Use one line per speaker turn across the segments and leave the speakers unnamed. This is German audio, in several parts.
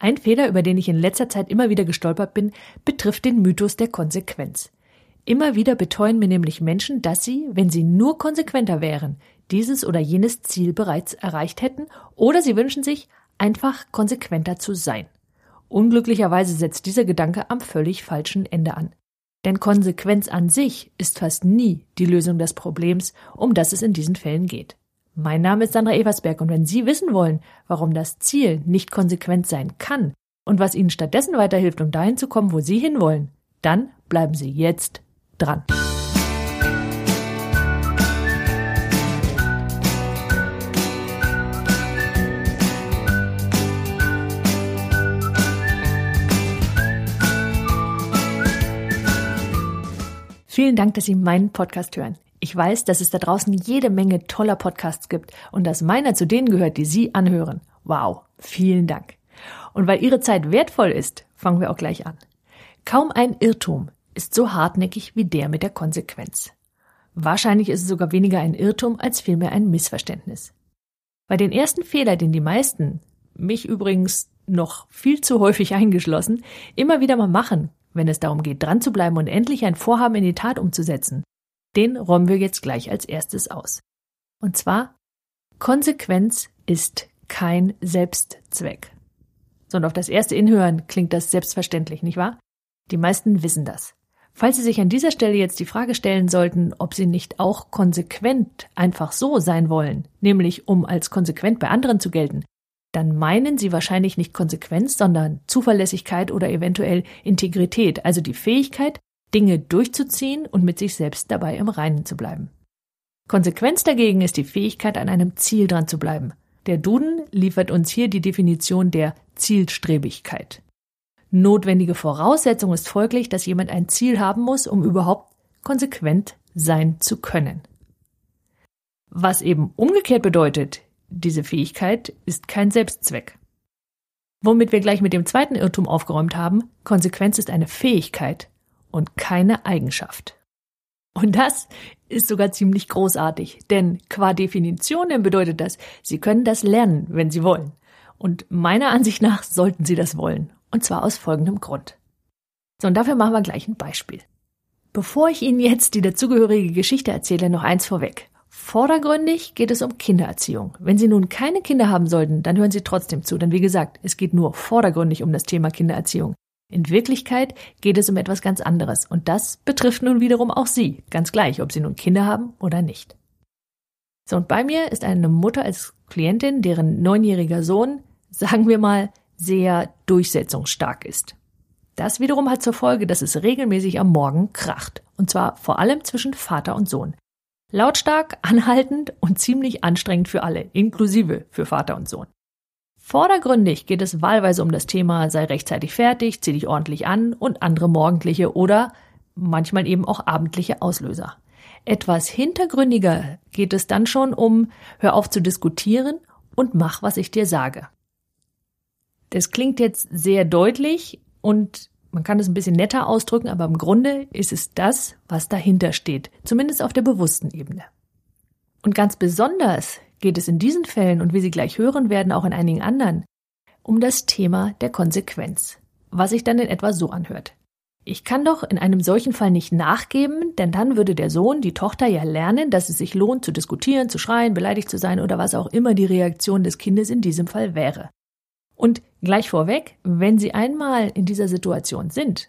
Ein Fehler, über den ich in letzter Zeit immer wieder gestolpert bin, betrifft den Mythos der Konsequenz. Immer wieder beteuern mir nämlich Menschen, dass sie, wenn sie nur konsequenter wären, dieses oder jenes Ziel bereits erreicht hätten, oder sie wünschen sich, einfach konsequenter zu sein. Unglücklicherweise setzt dieser Gedanke am völlig falschen Ende an. Denn Konsequenz an sich ist fast nie die Lösung des Problems, um das es in diesen Fällen geht. Mein Name ist Sandra Eversberg und wenn Sie wissen wollen, warum das Ziel nicht konsequent sein kann und was Ihnen stattdessen weiterhilft, um dahin zu kommen, wo Sie hinwollen, dann bleiben Sie jetzt dran. Vielen Dank, dass Sie meinen Podcast hören. Ich weiß, dass es da draußen jede Menge toller Podcasts gibt und dass meiner zu denen gehört, die Sie anhören. Wow, vielen Dank. Und weil Ihre Zeit wertvoll ist, fangen wir auch gleich an. Kaum ein Irrtum ist so hartnäckig wie der mit der Konsequenz. Wahrscheinlich ist es sogar weniger ein Irrtum als vielmehr ein Missverständnis. Bei den ersten Fehler, den die meisten, mich übrigens noch viel zu häufig eingeschlossen, immer wieder mal machen, wenn es darum geht, dran zu bleiben und endlich ein Vorhaben in die Tat umzusetzen, den räumen wir jetzt gleich als erstes aus. Und zwar, Konsequenz ist kein Selbstzweck. So, und auf das erste Inhören klingt das selbstverständlich, nicht wahr? Die meisten wissen das. Falls Sie sich an dieser Stelle jetzt die Frage stellen sollten, ob Sie nicht auch konsequent einfach so sein wollen, nämlich um als konsequent bei anderen zu gelten, dann meinen Sie wahrscheinlich nicht Konsequenz, sondern Zuverlässigkeit oder eventuell Integrität, also die Fähigkeit, Dinge durchzuziehen und mit sich selbst dabei im Reinen zu bleiben. Konsequenz dagegen ist die Fähigkeit, an einem Ziel dran zu bleiben. Der Duden liefert uns hier die Definition der Zielstrebigkeit. Notwendige Voraussetzung ist folglich, dass jemand ein Ziel haben muss, um überhaupt konsequent sein zu können. Was eben umgekehrt bedeutet, diese Fähigkeit ist kein Selbstzweck. Womit wir gleich mit dem zweiten Irrtum aufgeräumt haben, Konsequenz ist eine Fähigkeit, und keine Eigenschaft. Und das ist sogar ziemlich großartig, denn qua Definition bedeutet das, Sie können das lernen, wenn Sie wollen. Und meiner Ansicht nach sollten Sie das wollen. Und zwar aus folgendem Grund. So, und dafür machen wir gleich ein Beispiel. Bevor ich Ihnen jetzt die dazugehörige Geschichte erzähle, noch eins vorweg. Vordergründig geht es um Kindererziehung. Wenn Sie nun keine Kinder haben sollten, dann hören Sie trotzdem zu, denn wie gesagt, es geht nur vordergründig um das Thema Kindererziehung. In Wirklichkeit geht es um etwas ganz anderes und das betrifft nun wiederum auch Sie, ganz gleich, ob Sie nun Kinder haben oder nicht. So, und bei mir ist eine Mutter als Klientin, deren neunjähriger Sohn, sagen wir mal, sehr durchsetzungsstark ist. Das wiederum hat zur Folge, dass es regelmäßig am Morgen kracht, und zwar vor allem zwischen Vater und Sohn. Lautstark, anhaltend und ziemlich anstrengend für alle, inklusive für Vater und Sohn. Vordergründig geht es wahlweise um das Thema sei rechtzeitig fertig, zieh dich ordentlich an und andere morgendliche oder manchmal eben auch abendliche Auslöser. Etwas hintergründiger geht es dann schon um hör auf zu diskutieren und mach, was ich dir sage. Das klingt jetzt sehr deutlich und man kann es ein bisschen netter ausdrücken, aber im Grunde ist es das, was dahinter steht, zumindest auf der bewussten Ebene. Und ganz besonders geht es in diesen Fällen und wie Sie gleich hören werden, auch in einigen anderen, um das Thema der Konsequenz, was sich dann in etwa so anhört. Ich kann doch in einem solchen Fall nicht nachgeben, denn dann würde der Sohn, die Tochter ja lernen, dass es sich lohnt zu diskutieren, zu schreien, beleidigt zu sein oder was auch immer die Reaktion des Kindes in diesem Fall wäre. Und gleich vorweg, wenn Sie einmal in dieser Situation sind,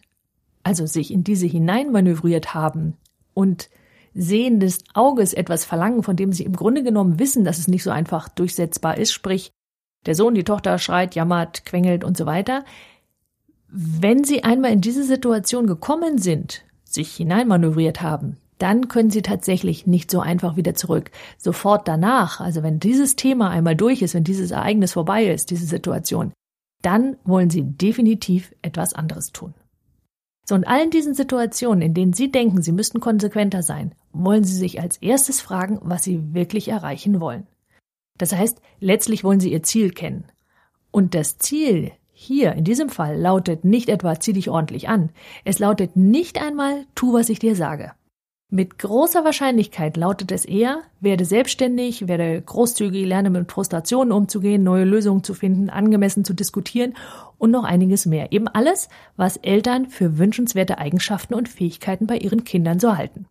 also sich in diese hineinmanövriert haben und Sehen des Auges etwas verlangen, von dem sie im Grunde genommen wissen, dass es nicht so einfach durchsetzbar ist, sprich der Sohn, die Tochter schreit, jammert, quengelt und so weiter. Wenn sie einmal in diese Situation gekommen sind, sich hineinmanövriert haben, dann können sie tatsächlich nicht so einfach wieder zurück. Sofort danach, also wenn dieses Thema einmal durch ist, wenn dieses Ereignis vorbei ist, diese Situation, dann wollen sie definitiv etwas anderes tun. So, in allen diesen Situationen, in denen Sie denken, Sie müssten konsequenter sein, wollen Sie sich als erstes fragen, was Sie wirklich erreichen wollen. Das heißt, letztlich wollen Sie Ihr Ziel kennen. Und das Ziel hier in diesem Fall lautet nicht etwa zieh dich ordentlich an. Es lautet nicht einmal tu, was ich dir sage. Mit großer Wahrscheinlichkeit lautet es eher, werde selbstständig, werde großzügig, lerne mit Frustrationen umzugehen, neue Lösungen zu finden, angemessen zu diskutieren und noch einiges mehr. Eben alles, was Eltern für wünschenswerte Eigenschaften und Fähigkeiten bei ihren Kindern so halten.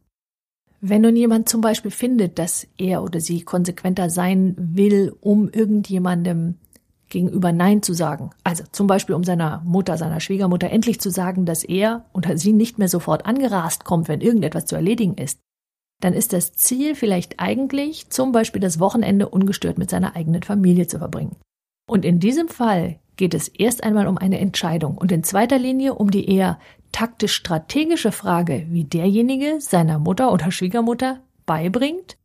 Wenn nun jemand zum Beispiel findet, dass er oder sie konsequenter sein will, um irgendjemandem gegenüber Nein zu sagen. Also zum Beispiel um seiner Mutter, seiner Schwiegermutter endlich zu sagen, dass er oder sie nicht mehr sofort angerast kommt, wenn irgendetwas zu erledigen ist. Dann ist das Ziel vielleicht eigentlich, zum Beispiel das Wochenende ungestört mit seiner eigenen Familie zu verbringen. Und in diesem Fall geht es erst einmal um eine Entscheidung und in zweiter Linie um die eher taktisch-strategische Frage, wie derjenige seiner Mutter oder Schwiegermutter beibringt,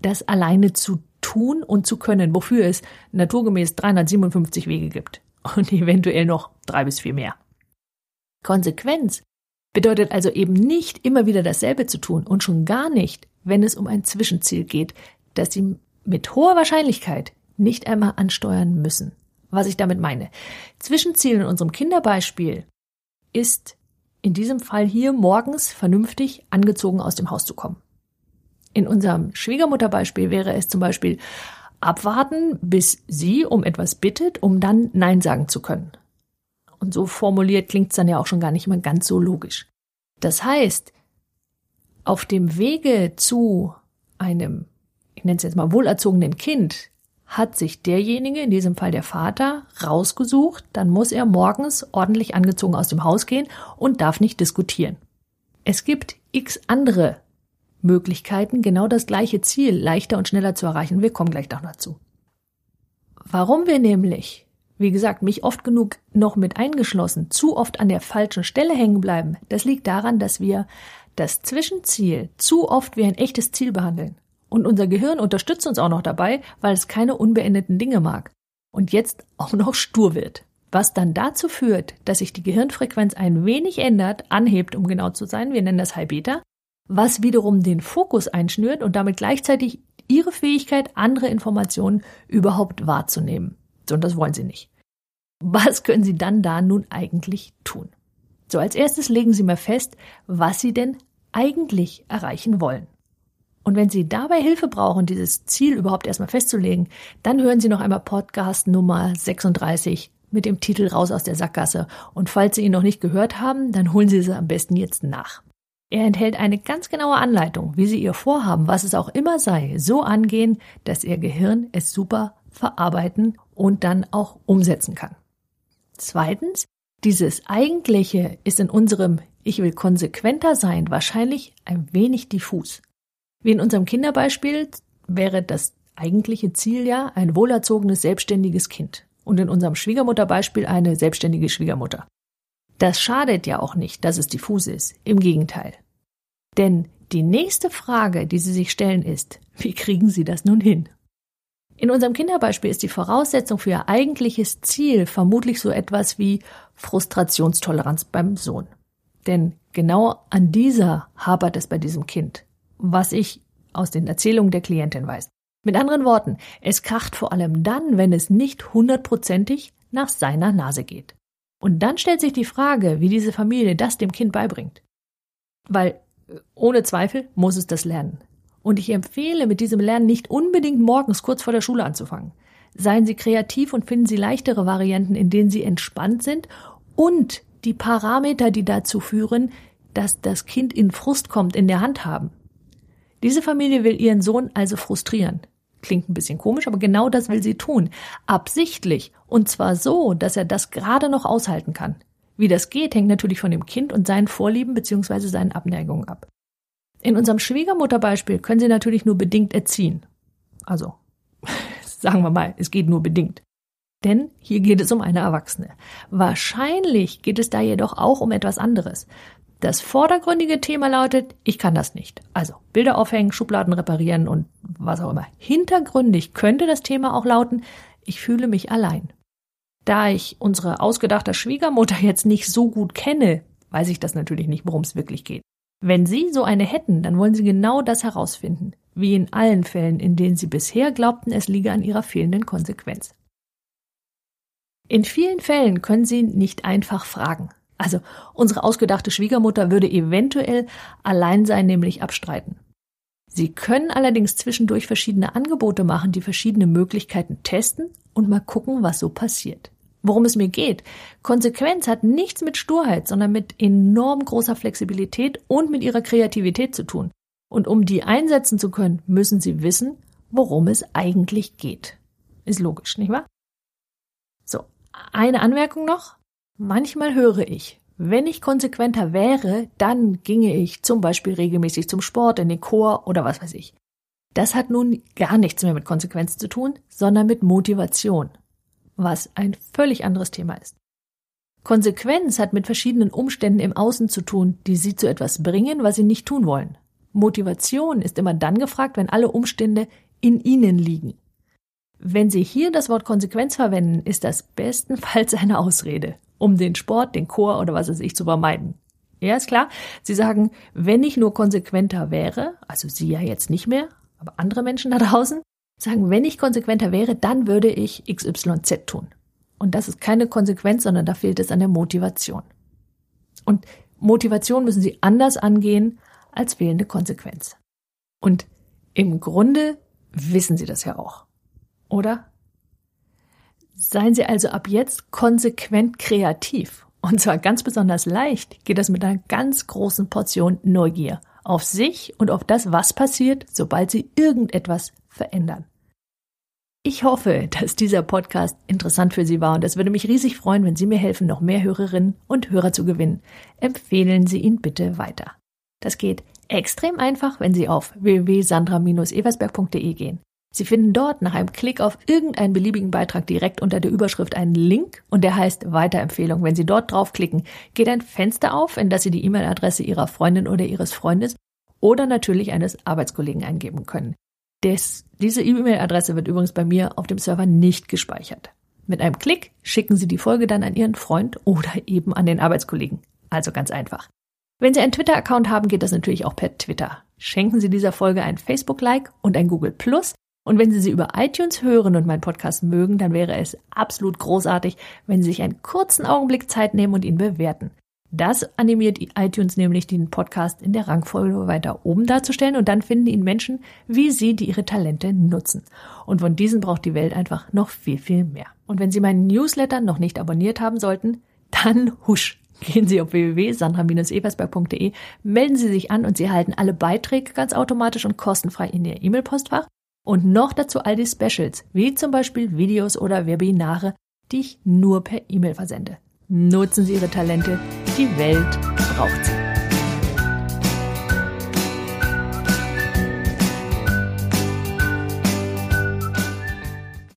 das alleine zu tun und zu können, wofür es naturgemäß 357 Wege gibt und eventuell noch drei bis vier mehr. Konsequenz bedeutet also eben nicht immer wieder dasselbe zu tun und schon gar nicht, wenn es um ein Zwischenziel geht, das Sie mit hoher Wahrscheinlichkeit nicht einmal ansteuern müssen. Was ich damit meine. Zwischenziel in unserem Kinderbeispiel ist in diesem Fall hier morgens vernünftig angezogen aus dem Haus zu kommen. In unserem Schwiegermutterbeispiel wäre es zum Beispiel abwarten, bis sie um etwas bittet, um dann Nein sagen zu können. Und so formuliert klingt es dann ja auch schon gar nicht mehr ganz so logisch. Das heißt, auf dem Wege zu einem, ich nenne es jetzt mal wohlerzogenen Kind, hat sich derjenige, in diesem Fall der Vater, rausgesucht, dann muss er morgens ordentlich angezogen aus dem Haus gehen und darf nicht diskutieren. Es gibt x andere Möglichkeiten, genau das gleiche Ziel leichter und schneller zu erreichen. Wir kommen gleich noch dazu. Warum wir nämlich, wie gesagt, mich oft genug noch mit eingeschlossen, zu oft an der falschen Stelle hängen bleiben, das liegt daran, dass wir das Zwischenziel zu oft wie ein echtes Ziel behandeln. Und unser Gehirn unterstützt uns auch noch dabei, weil es keine unbeendeten Dinge mag. Und jetzt auch noch stur wird. Was dann dazu führt, dass sich die Gehirnfrequenz ein wenig ändert, anhebt, um genau zu sein, wir nennen das High Beta, was wiederum den Fokus einschnürt und damit gleichzeitig ihre Fähigkeit, andere Informationen überhaupt wahrzunehmen. So, und das wollen sie nicht. Was können Sie dann da nun eigentlich tun? So, als erstes legen Sie mal fest, was Sie denn eigentlich erreichen wollen. Und wenn Sie dabei Hilfe brauchen, dieses Ziel überhaupt erstmal festzulegen, dann hören Sie noch einmal Podcast Nummer 36 mit dem Titel Raus aus der Sackgasse. Und falls Sie ihn noch nicht gehört haben, dann holen Sie sie am besten jetzt nach. Er enthält eine ganz genaue Anleitung, wie Sie Ihr Vorhaben, was es auch immer sei, so angehen, dass Ihr Gehirn es super verarbeiten und dann auch umsetzen kann. Zweitens, dieses Eigentliche ist in unserem Ich will konsequenter sein wahrscheinlich ein wenig diffus. Wie in unserem Kinderbeispiel wäre das eigentliche Ziel ja ein wohlerzogenes, selbstständiges Kind. Und in unserem Schwiegermutterbeispiel eine selbstständige Schwiegermutter. Das schadet ja auch nicht, dass es diffus ist. Im Gegenteil. Denn die nächste Frage, die Sie sich stellen, ist, wie kriegen Sie das nun hin? In unserem Kinderbeispiel ist die Voraussetzung für Ihr eigentliches Ziel vermutlich so etwas wie Frustrationstoleranz beim Sohn. Denn genau an dieser hapert es bei diesem Kind, was ich aus den Erzählungen der Klientin weiß. Mit anderen Worten, es kracht vor allem dann, wenn es nicht hundertprozentig nach seiner Nase geht. Und dann stellt sich die Frage, wie diese Familie das dem Kind beibringt. Weil äh, ohne Zweifel muss es das lernen. Und ich empfehle mit diesem Lernen nicht unbedingt morgens kurz vor der Schule anzufangen. Seien Sie kreativ und finden Sie leichtere Varianten, in denen Sie entspannt sind und die Parameter, die dazu führen, dass das Kind in Frust kommt, in der Hand haben. Diese Familie will ihren Sohn also frustrieren. Klingt ein bisschen komisch, aber genau das will sie tun. Absichtlich. Und zwar so, dass er das gerade noch aushalten kann. Wie das geht, hängt natürlich von dem Kind und seinen Vorlieben bzw. seinen Abneigungen ab. In unserem Schwiegermutterbeispiel können Sie natürlich nur bedingt erziehen. Also, sagen wir mal, es geht nur bedingt. Denn hier geht es um eine Erwachsene. Wahrscheinlich geht es da jedoch auch um etwas anderes. Das vordergründige Thema lautet, ich kann das nicht. Also Bilder aufhängen, Schubladen reparieren und was auch immer. Hintergründig könnte das Thema auch lauten, ich fühle mich allein. Da ich unsere ausgedachte Schwiegermutter jetzt nicht so gut kenne, weiß ich das natürlich nicht, worum es wirklich geht. Wenn Sie so eine hätten, dann wollen Sie genau das herausfinden, wie in allen Fällen, in denen Sie bisher glaubten, es liege an Ihrer fehlenden Konsequenz. In vielen Fällen können Sie nicht einfach fragen. Also unsere ausgedachte Schwiegermutter würde eventuell Alleinsein nämlich abstreiten. Sie können allerdings zwischendurch verschiedene Angebote machen, die verschiedene Möglichkeiten testen und mal gucken, was so passiert. Worum es mir geht. Konsequenz hat nichts mit Sturheit, sondern mit enorm großer Flexibilität und mit ihrer Kreativität zu tun. Und um die einsetzen zu können, müssen Sie wissen, worum es eigentlich geht. Ist logisch, nicht wahr? So, eine Anmerkung noch. Manchmal höre ich, wenn ich konsequenter wäre, dann ginge ich zum Beispiel regelmäßig zum Sport, in den Chor oder was weiß ich. Das hat nun gar nichts mehr mit Konsequenz zu tun, sondern mit Motivation, was ein völlig anderes Thema ist. Konsequenz hat mit verschiedenen Umständen im Außen zu tun, die sie zu etwas bringen, was sie nicht tun wollen. Motivation ist immer dann gefragt, wenn alle Umstände in ihnen liegen. Wenn Sie hier das Wort Konsequenz verwenden, ist das bestenfalls eine Ausrede um den Sport, den Chor oder was weiß ich zu vermeiden. Ja, ist klar. Sie sagen, wenn ich nur konsequenter wäre, also Sie ja jetzt nicht mehr, aber andere Menschen da draußen, sagen, wenn ich konsequenter wäre, dann würde ich XYZ tun. Und das ist keine Konsequenz, sondern da fehlt es an der Motivation. Und Motivation müssen Sie anders angehen als fehlende Konsequenz. Und im Grunde wissen Sie das ja auch. Oder? Seien Sie also ab jetzt konsequent kreativ. Und zwar ganz besonders leicht geht das mit einer ganz großen Portion Neugier auf sich und auf das, was passiert, sobald Sie irgendetwas verändern. Ich hoffe, dass dieser Podcast interessant für Sie war und es würde mich riesig freuen, wenn Sie mir helfen, noch mehr Hörerinnen und Hörer zu gewinnen. Empfehlen Sie ihn bitte weiter. Das geht extrem einfach, wenn Sie auf www.sandra-eversberg.de gehen. Sie finden dort nach einem Klick auf irgendeinen beliebigen Beitrag direkt unter der Überschrift einen Link und der heißt Weiterempfehlung. Wenn Sie dort draufklicken, geht ein Fenster auf, in das Sie die E-Mail-Adresse Ihrer Freundin oder Ihres Freundes oder natürlich eines Arbeitskollegen eingeben können. Des, diese E-Mail-Adresse wird übrigens bei mir auf dem Server nicht gespeichert. Mit einem Klick schicken Sie die Folge dann an Ihren Freund oder eben an den Arbeitskollegen. Also ganz einfach. Wenn Sie einen Twitter-Account haben, geht das natürlich auch per Twitter. Schenken Sie dieser Folge ein Facebook-Like und ein Google Plus und wenn Sie sie über iTunes hören und meinen Podcast mögen, dann wäre es absolut großartig, wenn Sie sich einen kurzen Augenblick Zeit nehmen und ihn bewerten. Das animiert iTunes nämlich, den Podcast in der Rangfolge weiter oben darzustellen und dann finden ihn Menschen wie Sie, die ihre Talente nutzen. Und von diesen braucht die Welt einfach noch viel, viel mehr. Und wenn Sie meinen Newsletter noch nicht abonniert haben sollten, dann husch. Gehen Sie auf www.sandra-eversberg.de, melden Sie sich an und Sie erhalten alle Beiträge ganz automatisch und kostenfrei in Ihr E-Mail-Postfach. Und noch dazu all die Specials, wie zum Beispiel Videos oder Webinare, die ich nur per E-Mail versende. Nutzen Sie Ihre Talente, die Welt braucht sie.